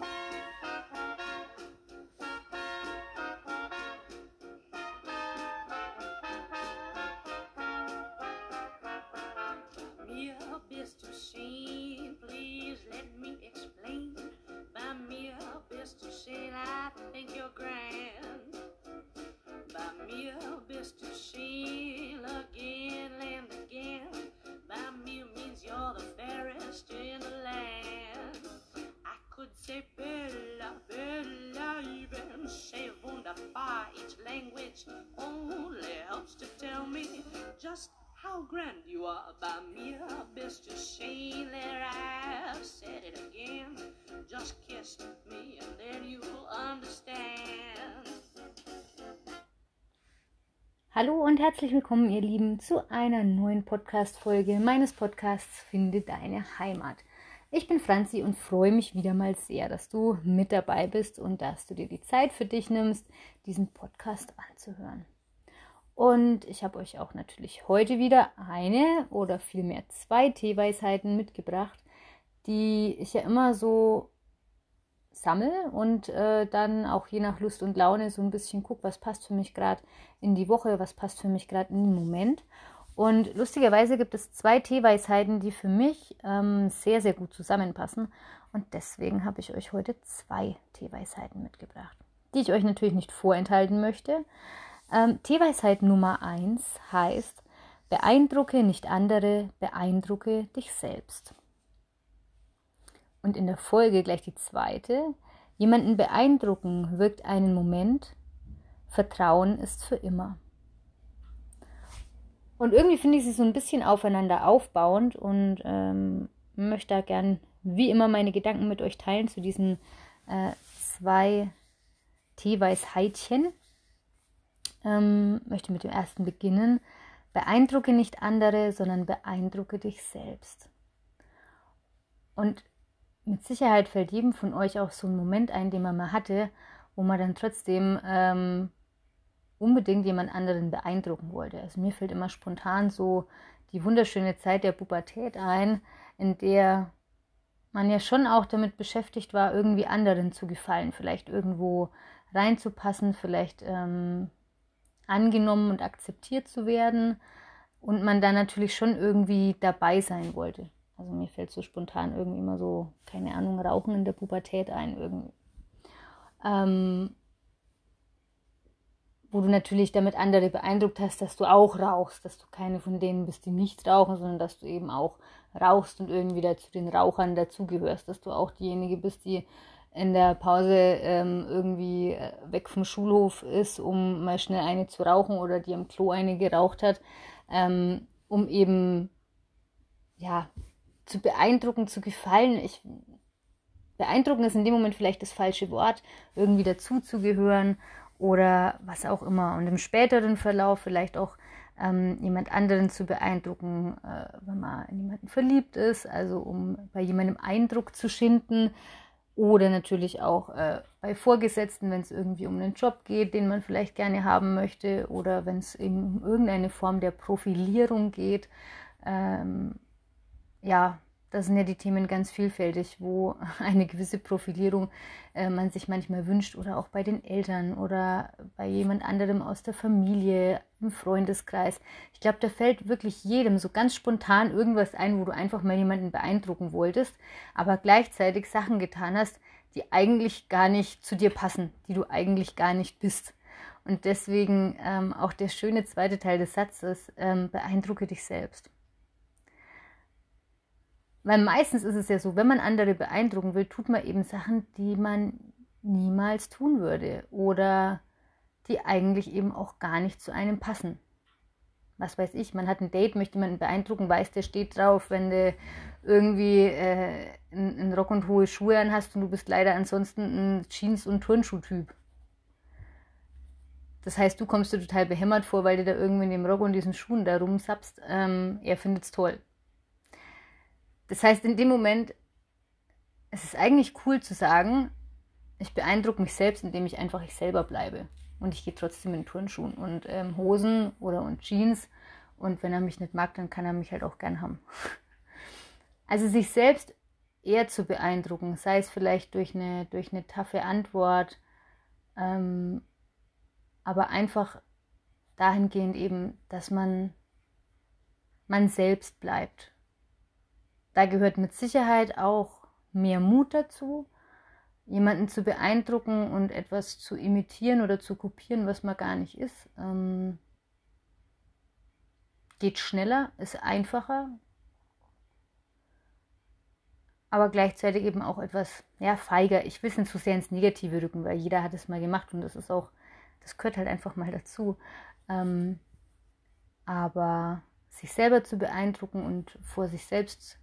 Ah! Just how grand you are. By me bist du schön, there I've said it again. Just kiss me and then you'll understand. Hallo und herzlich willkommen, ihr Lieben, zu einer neuen Podcast-Folge meines Podcasts Finde deine Heimat. Ich bin Franzi und freue mich wieder mal sehr, dass du mit dabei bist und dass du dir die Zeit für dich nimmst, diesen Podcast anzuhören. Und ich habe euch auch natürlich heute wieder eine oder vielmehr zwei Teeweisheiten mitgebracht, die ich ja immer so sammle und äh, dann auch je nach Lust und Laune so ein bisschen gucke, was passt für mich gerade in die Woche, was passt für mich gerade in den Moment. Und lustigerweise gibt es zwei Teeweisheiten, die für mich ähm, sehr, sehr gut zusammenpassen. Und deswegen habe ich euch heute zwei Teeweisheiten mitgebracht, die ich euch natürlich nicht vorenthalten möchte. Ähm, Teeweisheit Nummer eins heißt, beeindrucke nicht andere, beeindrucke dich selbst. Und in der Folge gleich die zweite, jemanden beeindrucken wirkt einen Moment, Vertrauen ist für immer. Und irgendwie finde ich sie so ein bisschen aufeinander aufbauend und ähm, möchte da gern wie immer meine Gedanken mit euch teilen zu diesen äh, zwei Teeweisheitchen. Ähm, möchte mit dem ersten beginnen. Beeindrucke nicht andere, sondern beeindrucke dich selbst. Und mit Sicherheit fällt jedem von euch auch so ein Moment ein, den man mal hatte, wo man dann trotzdem ähm, unbedingt jemand anderen beeindrucken wollte. Also mir fällt immer spontan so die wunderschöne Zeit der Pubertät ein, in der man ja schon auch damit beschäftigt war, irgendwie anderen zu gefallen, vielleicht irgendwo reinzupassen, vielleicht ähm, angenommen und akzeptiert zu werden und man da natürlich schon irgendwie dabei sein wollte. Also mir fällt so spontan irgendwie immer so, keine Ahnung, Rauchen in der Pubertät ein irgendwie. Ähm, wo du natürlich damit andere beeindruckt hast, dass du auch rauchst, dass du keine von denen bist, die nicht rauchen, sondern dass du eben auch rauchst und irgendwie da zu den Rauchern dazugehörst, dass du auch diejenige bist, die in der Pause ähm, irgendwie äh, weg vom Schulhof ist, um mal schnell eine zu rauchen oder die am Klo eine geraucht hat, ähm, um eben ja zu beeindrucken, zu gefallen. Ich beeindrucken ist in dem Moment vielleicht das falsche Wort, irgendwie dazuzugehören oder was auch immer. Und im späteren Verlauf vielleicht auch ähm, jemand anderen zu beeindrucken, äh, wenn man in jemanden verliebt ist, also um bei jemandem Eindruck zu schinden. Oder natürlich auch äh, bei Vorgesetzten, wenn es irgendwie um einen Job geht, den man vielleicht gerne haben möchte, oder wenn es eben um irgendeine Form der Profilierung geht. Ähm, ja, da sind ja die Themen ganz vielfältig, wo eine gewisse Profilierung äh, man sich manchmal wünscht oder auch bei den Eltern oder bei jemand anderem aus der Familie, im Freundeskreis. Ich glaube, da fällt wirklich jedem so ganz spontan irgendwas ein, wo du einfach mal jemanden beeindrucken wolltest, aber gleichzeitig Sachen getan hast, die eigentlich gar nicht zu dir passen, die du eigentlich gar nicht bist. Und deswegen ähm, auch der schöne zweite Teil des Satzes, ähm, beeindrucke dich selbst. Weil meistens ist es ja so, wenn man andere beeindrucken will, tut man eben Sachen, die man niemals tun würde oder die eigentlich eben auch gar nicht zu einem passen. Was weiß ich, man hat ein Date, möchte jemanden beeindrucken, weiß, der steht drauf, wenn du irgendwie äh, einen Rock und hohe Schuhe an hast und du bist leider ansonsten ein Jeans- und Turnschuhtyp. Das heißt, du kommst dir total behämmert vor, weil du da irgendwie in dem Rock und diesen Schuhen da rumsappst. Ähm, er findet es toll. Das heißt, in dem Moment, es ist eigentlich cool zu sagen, ich beeindrucke mich selbst, indem ich einfach ich selber bleibe. Und ich gehe trotzdem in Turnschuhen und ähm, Hosen oder und Jeans. Und wenn er mich nicht mag, dann kann er mich halt auch gern haben. Also sich selbst eher zu beeindrucken, sei es vielleicht durch eine, durch eine taffe Antwort, ähm, aber einfach dahingehend eben, dass man man selbst bleibt. Da gehört mit Sicherheit auch mehr Mut dazu, jemanden zu beeindrucken und etwas zu imitieren oder zu kopieren, was man gar nicht ist. Ähm, geht schneller, ist einfacher, aber gleichzeitig eben auch etwas ja, feiger. Ich will es nicht zu sehr ins Negative rücken, weil jeder hat es mal gemacht und das ist auch, das gehört halt einfach mal dazu. Ähm, aber sich selber zu beeindrucken und vor sich selbst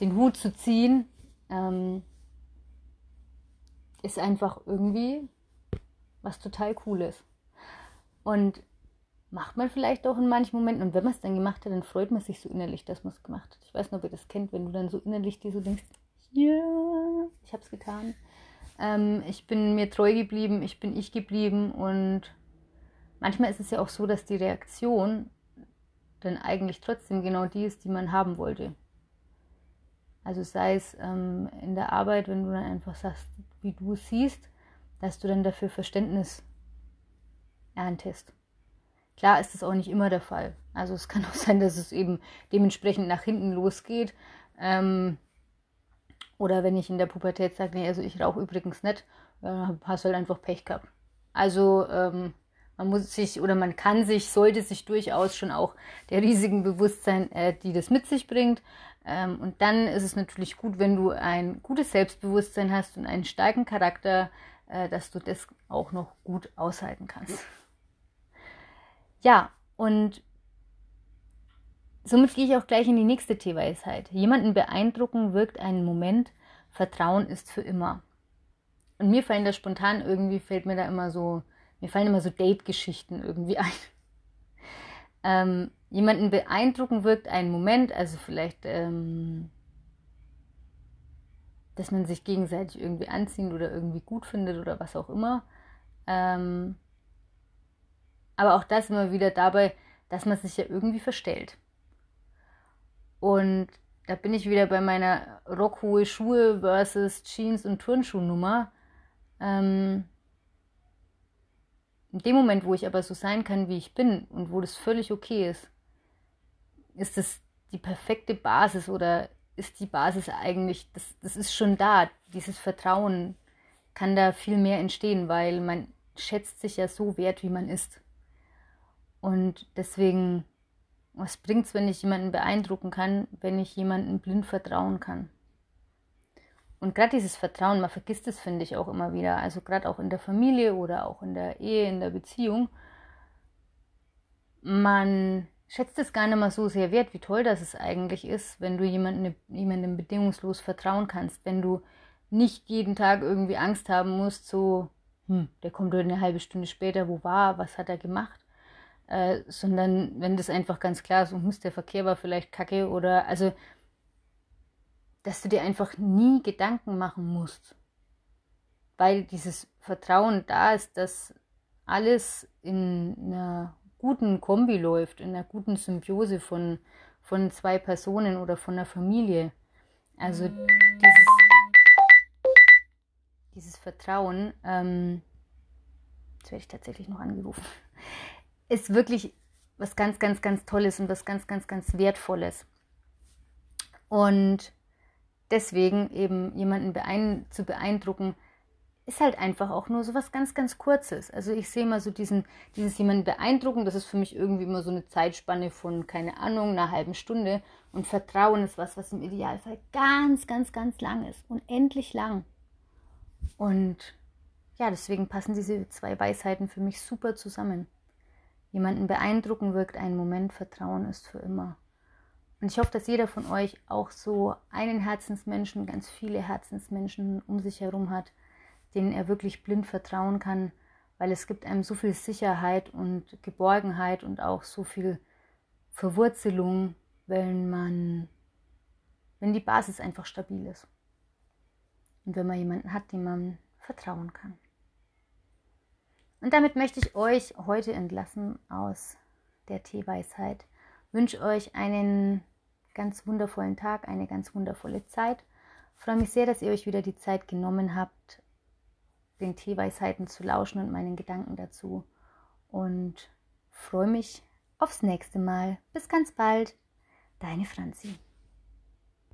den Hut zu ziehen, ähm, ist einfach irgendwie was total Cooles. Und macht man vielleicht auch in manchen Momenten. Und wenn man es dann gemacht hat, dann freut man sich so innerlich, dass man es gemacht hat. Ich weiß nicht, ob ihr das kennt, wenn du dann so innerlich dir so denkst, ja, yeah, ich habe es getan. Ähm, ich bin mir treu geblieben, ich bin ich geblieben. Und manchmal ist es ja auch so, dass die Reaktion dann eigentlich trotzdem genau die ist, die man haben wollte. Also sei es ähm, in der Arbeit, wenn du dann einfach sagst, wie du es siehst, dass du dann dafür Verständnis erntest. Klar ist das auch nicht immer der Fall. Also es kann auch sein, dass es eben dementsprechend nach hinten losgeht. Ähm, oder wenn ich in der Pubertät sage, nee, also ich rauche übrigens nicht, äh, hast halt einfach Pech gehabt. Also ähm, man muss sich oder man kann sich, sollte sich durchaus schon auch der Risiken bewusst sein, äh, die das mit sich bringt. Ähm, und dann ist es natürlich gut, wenn du ein gutes Selbstbewusstsein hast und einen starken Charakter, äh, dass du das auch noch gut aushalten kannst. Ja, und somit gehe ich auch gleich in die nächste Teeweisheit. Jemanden beeindrucken wirkt einen Moment, Vertrauen ist für immer. Und mir fallen da spontan irgendwie, fällt mir da immer so, mir fallen immer so Date-Geschichten irgendwie ein. Ähm, jemanden beeindrucken wirkt einen Moment, also vielleicht, ähm, dass man sich gegenseitig irgendwie anziehen oder irgendwie gut findet oder was auch immer. Ähm, aber auch das immer wieder dabei, dass man sich ja irgendwie verstellt. Und da bin ich wieder bei meiner rockhohe Schuhe versus Jeans und Turnschuhnummer. Ähm, in dem Moment, wo ich aber so sein kann, wie ich bin und wo das völlig okay ist, ist das die perfekte Basis oder ist die Basis eigentlich, das, das ist schon da. Dieses Vertrauen kann da viel mehr entstehen, weil man schätzt sich ja so wert, wie man ist. Und deswegen, was bringt es, wenn ich jemanden beeindrucken kann, wenn ich jemanden blind vertrauen kann? Und gerade dieses Vertrauen, man vergisst es, finde ich, auch immer wieder. Also gerade auch in der Familie oder auch in der Ehe, in der Beziehung. Man schätzt es gar nicht mal so sehr wert, wie toll das eigentlich ist, wenn du jemandem, jemandem bedingungslos vertrauen kannst, wenn du nicht jeden Tag irgendwie Angst haben musst, so, hm, der kommt heute eine halbe Stunde später, wo war, was hat er gemacht, äh, sondern wenn das einfach ganz klar ist, und der Verkehr war vielleicht kacke oder, also, dass du dir einfach nie Gedanken machen musst, weil dieses Vertrauen da ist, dass alles in einer guten Kombi läuft, in einer guten Symbiose von, von zwei Personen oder von einer Familie. Also dieses, dieses Vertrauen, ähm, jetzt werde ich tatsächlich noch angerufen, ist wirklich was ganz, ganz, ganz Tolles und was ganz, ganz, ganz Wertvolles. Und deswegen eben jemanden beein zu beeindrucken, ist halt einfach auch nur so was ganz, ganz Kurzes. Also ich sehe mal so diesen, dieses jemanden beeindrucken, das ist für mich irgendwie immer so eine Zeitspanne von, keine Ahnung, einer halben Stunde. Und Vertrauen ist was, was im Idealfall ganz, ganz, ganz lang ist. Unendlich lang. Und ja, deswegen passen diese zwei Weisheiten für mich super zusammen. Jemanden beeindrucken wirkt einen Moment, Vertrauen ist für immer. Und ich hoffe, dass jeder von euch auch so einen Herzensmenschen, ganz viele Herzensmenschen um sich herum hat, denen er wirklich blind vertrauen kann, weil es gibt einem so viel Sicherheit und Geborgenheit und auch so viel Verwurzelung, wenn man, wenn die Basis einfach stabil ist. Und wenn man jemanden hat, dem man vertrauen kann. Und damit möchte ich euch heute entlassen aus der Teeweisheit. Wünsche euch einen ganz wundervollen Tag, eine ganz wundervolle Zeit freue mich sehr, dass ihr euch wieder die Zeit genommen habt, den Teeweisheiten zu lauschen und meinen Gedanken dazu. Und freue mich aufs nächste Mal. Bis ganz bald. Deine Franzi.